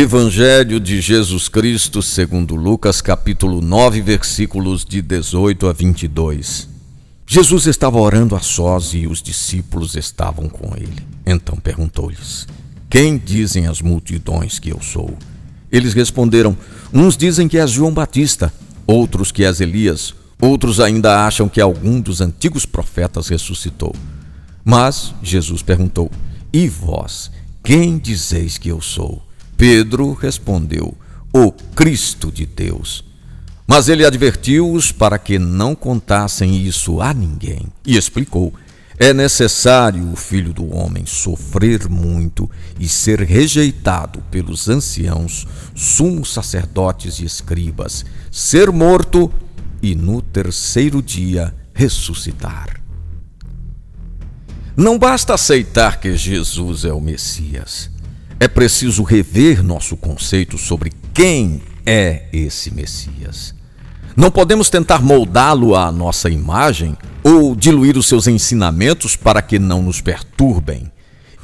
Evangelho de Jesus Cristo, segundo Lucas, capítulo 9, versículos de 18 a 22. Jesus estava orando a sós e os discípulos estavam com ele. Então perguntou-lhes: Quem dizem as multidões que eu sou? Eles responderam: Uns dizem que és João Batista, outros que és Elias, outros ainda acham que algum dos antigos profetas ressuscitou. Mas Jesus perguntou: E vós, quem dizeis que eu sou? Pedro respondeu: O Cristo de Deus. Mas ele advertiu-os para que não contassem isso a ninguém e explicou: É necessário o filho do homem sofrer muito e ser rejeitado pelos anciãos, sumos sacerdotes e escribas, ser morto e no terceiro dia ressuscitar. Não basta aceitar que Jesus é o Messias. É preciso rever nosso conceito sobre quem é esse Messias. Não podemos tentar moldá-lo à nossa imagem ou diluir os seus ensinamentos para que não nos perturbem.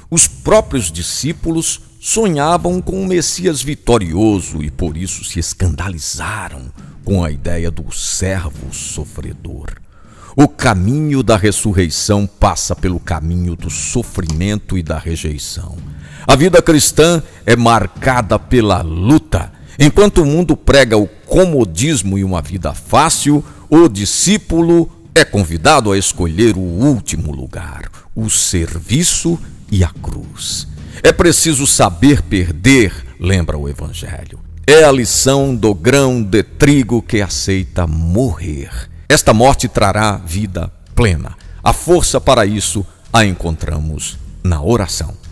Os próprios discípulos sonhavam com um Messias vitorioso e por isso se escandalizaram com a ideia do servo sofredor. O caminho da ressurreição passa pelo caminho do sofrimento e da rejeição. A vida cristã é marcada pela luta. Enquanto o mundo prega o comodismo e uma vida fácil, o discípulo é convidado a escolher o último lugar, o serviço e a cruz. É preciso saber perder, lembra o Evangelho. É a lição do grão de trigo que aceita morrer. Esta morte trará vida plena. A força para isso a encontramos na oração.